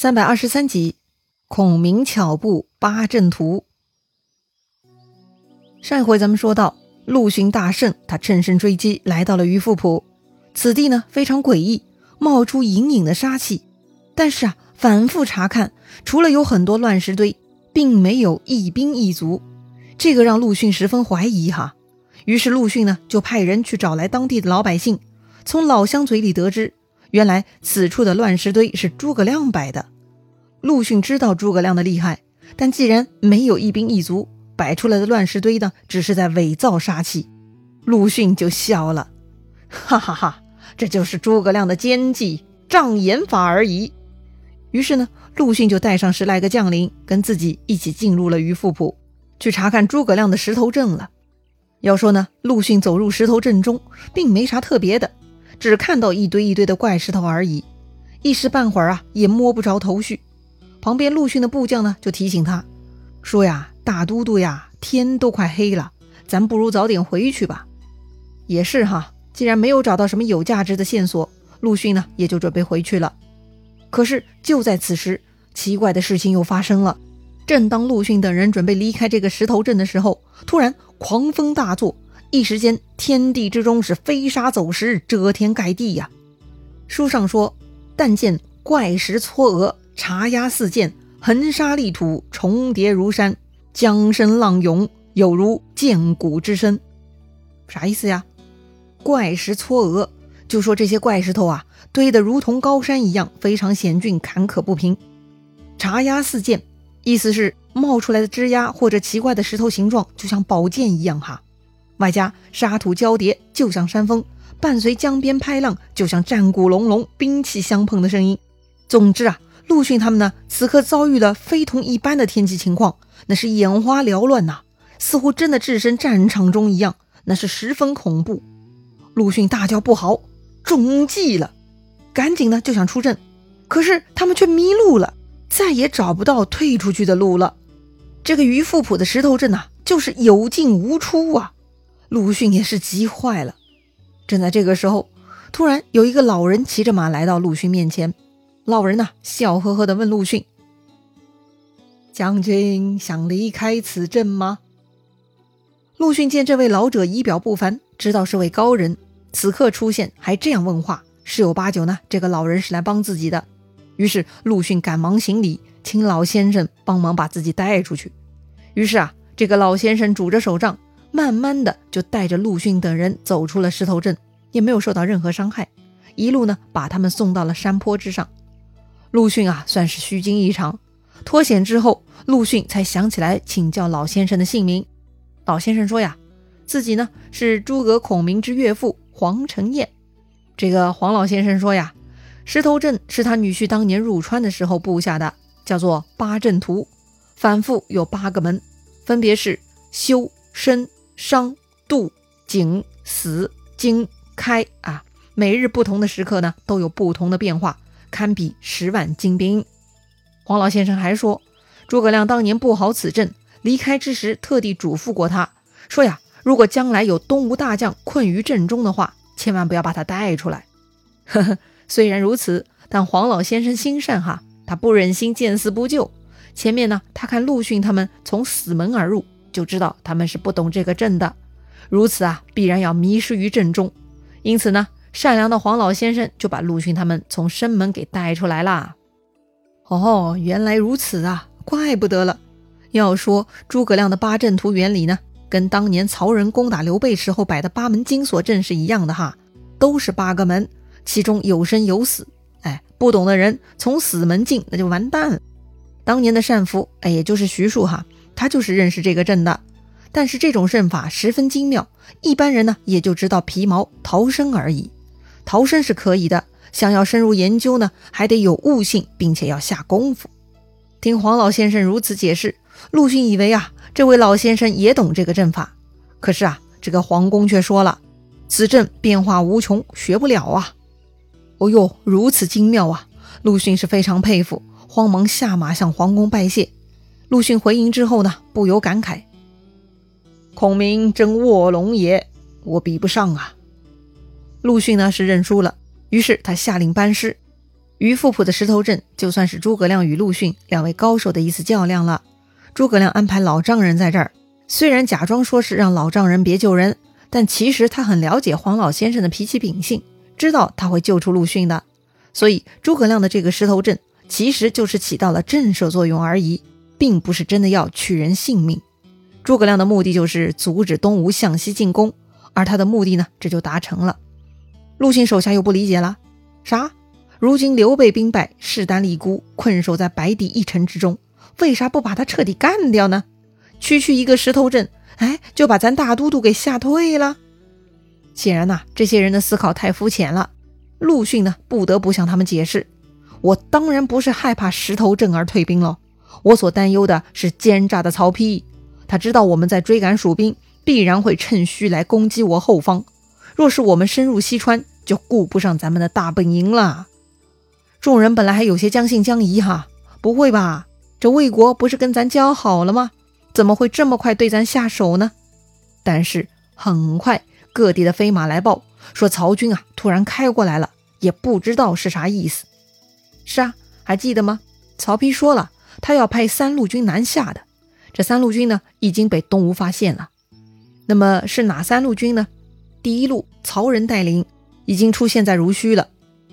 三百二十三集，孔明巧布八阵图。上一回咱们说到，陆逊大胜，他乘胜追击，来到了鱼富浦。此地呢非常诡异，冒出隐隐的杀气。但是啊，反复查看，除了有很多乱石堆，并没有一兵一卒。这个让陆逊十分怀疑哈。于是陆逊呢就派人去找来当地的老百姓，从老乡嘴里得知。原来此处的乱石堆是诸葛亮摆的。陆逊知道诸葛亮的厉害，但既然没有一兵一卒，摆出来的乱石堆呢，只是在伪造杀气。陆逊就笑了，哈哈哈，这就是诸葛亮的奸计障眼法而已。于是呢，陆逊就带上十来个将领，跟自己一起进入了鱼富浦，去查看诸葛亮的石头阵了。要说呢，陆逊走入石头阵中，并没啥特别的。只看到一堆一堆的怪石头而已，一时半会儿啊也摸不着头绪。旁边陆逊的部将呢就提醒他说：“呀，大都督呀，天都快黑了，咱不如早点回去吧。”也是哈，既然没有找到什么有价值的线索，陆逊呢也就准备回去了。可是就在此时，奇怪的事情又发生了。正当陆逊等人准备离开这个石头镇的时候，突然狂风大作。一时间，天地之中是飞沙走石，遮天盖地呀。书上说：“但见怪石嵯峨，茶鸦四溅，横沙立土，重叠如山，江声浪涌，有如剑鼓之声。”啥意思呀？怪石嵯峨，就说这些怪石头啊，堆得如同高山一样，非常险峻，坎坷不平。茶鸦四溅，意思是冒出来的枝丫或者奇怪的石头形状，就像宝剑一样哈。外加沙土交叠，就像山峰；伴随江边拍浪，就像战鼓隆隆、兵器相碰的声音。总之啊，陆逊他们呢，此刻遭遇的非同一般的天气情况，那是眼花缭乱呐，似乎真的置身战场中一样，那是十分恐怖。陆逊大叫不好，中计了，赶紧呢就想出阵，可是他们却迷路了，再也找不到退出去的路了。这个鱼富浦的石头阵呐，就是有进无出啊。陆逊也是急坏了。正在这个时候，突然有一个老人骑着马来到陆逊面前。老人呐，笑呵呵地问陆逊：“将军想离开此镇吗？”陆逊见这位老者仪表不凡，知道是位高人，此刻出现还这样问话，十有八九呢，这个老人是来帮自己的。于是陆逊赶忙行礼，请老先生帮忙把自己带出去。于是啊，这个老先生拄着手杖。慢慢的就带着陆逊等人走出了石头镇，也没有受到任何伤害。一路呢把他们送到了山坡之上。陆逊啊算是虚惊一场。脱险之后，陆逊才想起来请教老先生的姓名。老先生说呀，自己呢是诸葛孔明之岳父黄承彦。这个黄老先生说呀，石头镇是他女婿当年入川的时候布下的，叫做八阵图，反复有八个门，分别是修、身。伤、度、景、死、惊、开啊，每日不同的时刻呢，都有不同的变化，堪比十万精兵。黄老先生还说，诸葛亮当年布好此阵，离开之时特地嘱咐过他，说呀，如果将来有东吴大将困于阵中的话，千万不要把他带出来。呵呵，虽然如此，但黄老先生心善哈，他不忍心见死不救。前面呢，他看陆逊他们从死门而入。就知道他们是不懂这个阵的，如此啊，必然要迷失于阵中。因此呢，善良的黄老先生就把陆逊他们从生门给带出来啦。哦，原来如此啊，怪不得了。要说诸葛亮的八阵图原理呢，跟当年曹仁攻打刘备时候摆的八门金锁阵是一样的哈，都是八个门，其中有生有死。哎，不懂的人从死门进，那就完蛋了。当年的单福，哎，也就是徐庶哈。他就是认识这个阵的，但是这种阵法十分精妙，一般人呢也就知道皮毛逃生而已。逃生是可以的，想要深入研究呢，还得有悟性，并且要下功夫。听黄老先生如此解释，陆逊以为啊，这位老先生也懂这个阵法。可是啊，这个黄公却说了，此阵变化无穷，学不了啊。哦呦，如此精妙啊！陆逊是非常佩服，慌忙下马向黄公拜谢。陆逊回营之后呢，不由感慨：“孔明真卧龙也，我比不上啊。”陆逊呢是认输了，于是他下令班师：“于富浦的石头阵就算是诸葛亮与陆逊两位高手的一次较量了。诸葛亮安排老丈人在这儿，虽然假装说是让老丈人别救人，但其实他很了解黄老先生的脾气秉性，知道他会救出陆逊的。所以诸葛亮的这个石头阵其实就是起到了震慑作用而已，并不是真的要取人性命。诸葛亮的目的就是阻止东吴向西进攻，而他的目的呢，这就达成了。陆逊手下又不理解了，啥？如今刘备兵败，势单力孤，困守在白帝一城之中，为啥不把他彻底干掉呢？区区一个石头阵，哎，就把咱大都督给吓退了。显然呐，这些人的思考太肤浅了。陆逊呢，不得不向他们解释：我当然不是害怕石头阵而退兵了，我所担忧的是奸诈的曹丕。他知道我们在追赶蜀兵，必然会趁虚来攻击我后方。若是我们深入西川，就顾不上咱们的大本营了。众人本来还有些将信将疑，哈，不会吧？这魏国不是跟咱交好了吗？怎么会这么快对咱下手呢？但是很快，各地的飞马来报说，曹军啊突然开过来了，也不知道是啥意思。是啊，还记得吗？曹丕说了，他要派三路军南下的。这三路军呢，已经被东吴发现了。那么是哪三路军呢？第一路曹仁带领，已经出现在濡须了；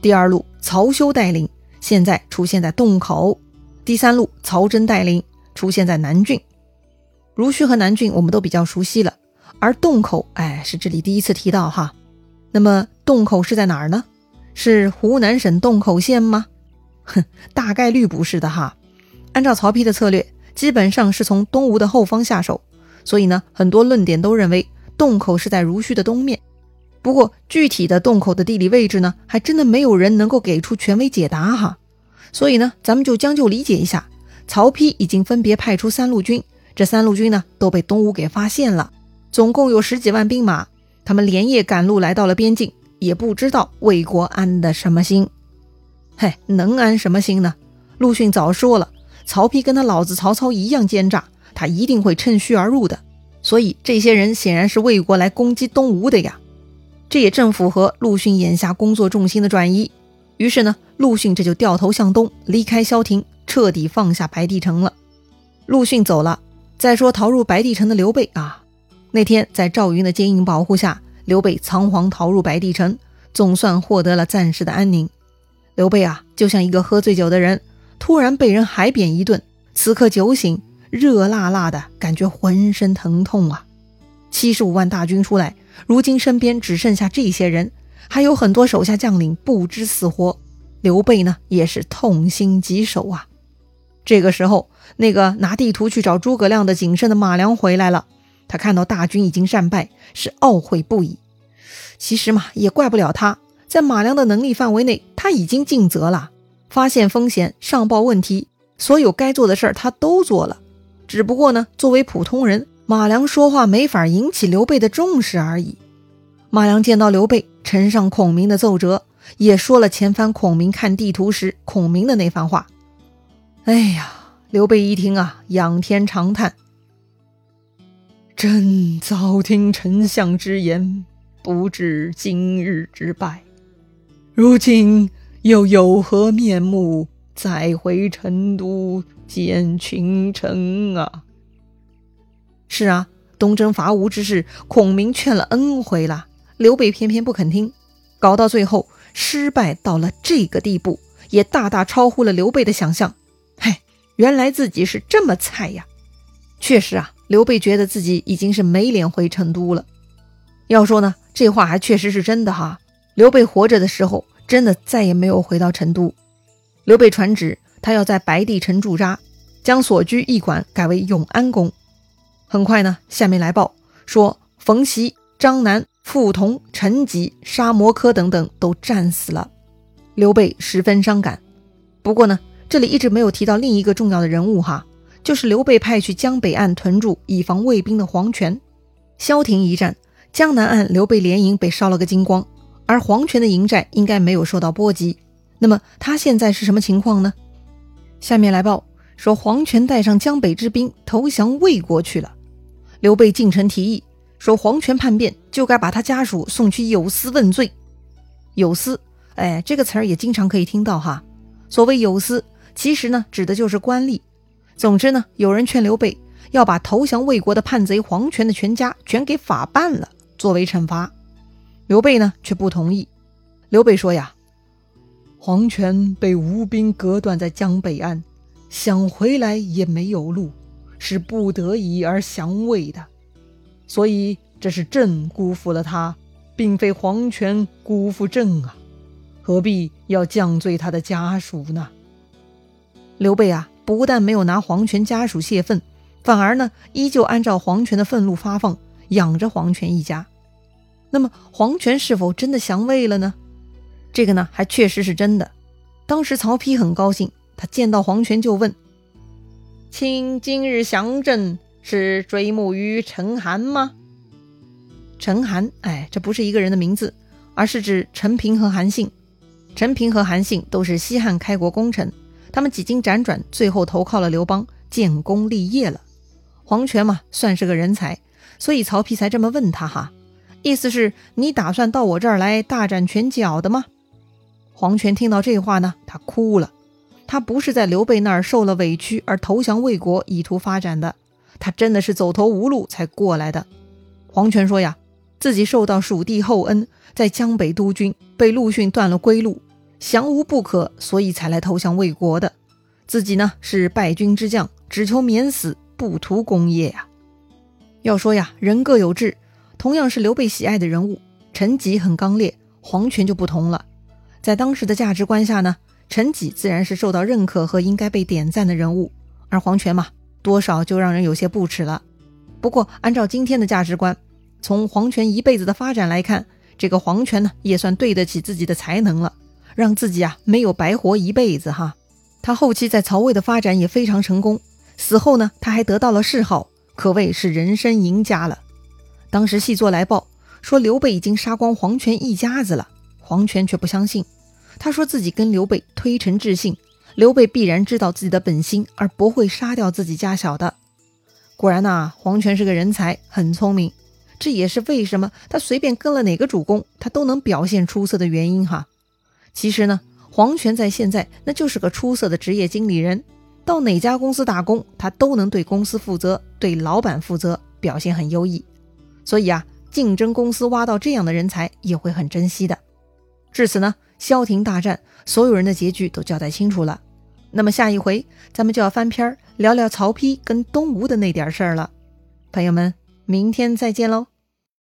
第二路曹休带领，现在出现在洞口；第三路曹真带领，出现在南郡。濡须和南郡我们都比较熟悉了，而洞口，哎，是这里第一次提到哈。那么洞口是在哪儿呢？是湖南省洞口县吗？哼，大概率不是的哈。按照曹丕的策略。基本上是从东吴的后方下手，所以呢，很多论点都认为洞口是在濡须的东面。不过具体的洞口的地理位置呢，还真的没有人能够给出权威解答哈。所以呢，咱们就将就理解一下，曹丕已经分别派出三路军，这三路军呢都被东吴给发现了，总共有十几万兵马，他们连夜赶路来到了边境，也不知道魏国安的什么心。嘿，能安什么心呢？陆逊早说了。曹丕跟他老子曹操一样奸诈，他一定会趁虚而入的。所以这些人显然是魏国来攻击东吴的呀。这也正符合陆逊眼下工作重心的转移。于是呢，陆逊这就掉头向东，离开萧亭，彻底放下白帝城了。陆逊走了。再说逃入白帝城的刘备啊，那天在赵云的坚硬保护下，刘备仓皇逃入白帝城，总算获得了暂时的安宁。刘备啊，就像一个喝醉酒的人。突然被人海扁一顿，此刻酒醒，热辣辣的感觉，浑身疼痛啊！七十五万大军出来，如今身边只剩下这些人，还有很多手下将领不知死活。刘备呢，也是痛心疾首啊！这个时候，那个拿地图去找诸葛亮的谨慎的马良回来了，他看到大军已经战败，是懊悔不已。其实嘛，也怪不了他，在马良的能力范围内，他已经尽责了。发现风险，上报问题，所有该做的事儿他都做了。只不过呢，作为普通人，马良说话没法引起刘备的重视而已。马良见到刘备呈上孔明的奏折，也说了前番孔明看地图时孔明的那番话。哎呀，刘备一听啊，仰天长叹：“朕早听丞相之言，不知今日之败，如今。”又有何面目再回成都见群臣啊？是啊，东征伐吴之事，孔明劝了 N 回了，刘备偏偏不肯听，搞到最后失败到了这个地步，也大大超乎了刘备的想象。嘿，原来自己是这么菜呀！确实啊，刘备觉得自己已经是没脸回成都了。要说呢，这话还确实是真的哈。刘备活着的时候。真的再也没有回到成都。刘备传旨，他要在白帝城驻扎，将所居驿馆改为永安宫。很快呢，下面来报说冯习、张南、傅同、陈吉、沙摩柯等等都战死了。刘备十分伤感。不过呢，这里一直没有提到另一个重要的人物哈，就是刘备派去江北岸屯驻，以防魏兵的黄权。萧亭一战，江南岸刘备连营被烧了个精光。而黄权的营寨应该没有受到波及，那么他现在是什么情况呢？下面来报说，黄权带上江北之兵投降魏国去了。刘备进城提议说，黄权叛变，就该把他家属送去有司问罪。有司，哎，这个词儿也经常可以听到哈。所谓有司，其实呢指的就是官吏。总之呢，有人劝刘备要把投降魏国的叛贼黄权的全家全给法办了，作为惩罚。刘备呢却不同意。刘备说呀：“黄权被吴兵隔断在江北岸，想回来也没有路，是不得已而降魏的。所以这是朕辜负了他，并非黄权辜负朕啊！何必要降罪他的家属呢？”刘备啊。不但没有拿黄权家属泄愤，反而呢，依旧按照黄权的愤怒发放，养着黄权一家。那么黄权是否真的降魏了呢？这个呢，还确实是真的。当时曹丕很高兴，他见到黄权就问：“卿今日降朕，是追慕于陈韩吗？”陈韩，哎，这不是一个人的名字，而是指陈平和韩信。陈平和韩信都是西汉开国功臣。他们几经辗转，最后投靠了刘邦，建功立业了。黄权嘛，算是个人才，所以曹丕才这么问他哈，意思是你打算到我这儿来大展拳脚的吗？黄权听到这话呢，他哭了。他不是在刘备那儿受了委屈而投降魏国，以图发展的，他真的是走投无路才过来的。黄权说呀，自己受到蜀地厚恩，在江北督军，被陆逊断了归路。降吴不可，所以才来投降魏国的。自己呢是败军之将，只求免死，不图功业呀。要说呀，人各有志。同样是刘备喜爱的人物，陈吉很刚烈，黄权就不同了。在当时的价值观下呢，陈吉自然是受到认可和应该被点赞的人物，而黄权嘛，多少就让人有些不齿了。不过按照今天的价值观，从黄权一辈子的发展来看，这个黄权呢，也算对得起自己的才能了。让自己啊没有白活一辈子哈，他后期在曹魏的发展也非常成功，死后呢他还得到了谥号，可谓是人生赢家了。当时细作来报说刘备已经杀光黄权一家子了，黄权却不相信，他说自己跟刘备推陈置信，刘备必然知道自己的本心而不会杀掉自己家小的。果然呐，黄权是个人才，很聪明，这也是为什么他随便跟了哪个主公，他都能表现出色的原因哈。其实呢，黄权在现在那就是个出色的职业经理人，到哪家公司打工，他都能对公司负责，对老板负责，表现很优异。所以啊，竞争公司挖到这样的人才也会很珍惜的。至此呢，萧亭大战，所有人的结局都交代清楚了。那么下一回咱们就要翻篇聊聊曹丕跟东吴的那点事儿了。朋友们，明天再见喽。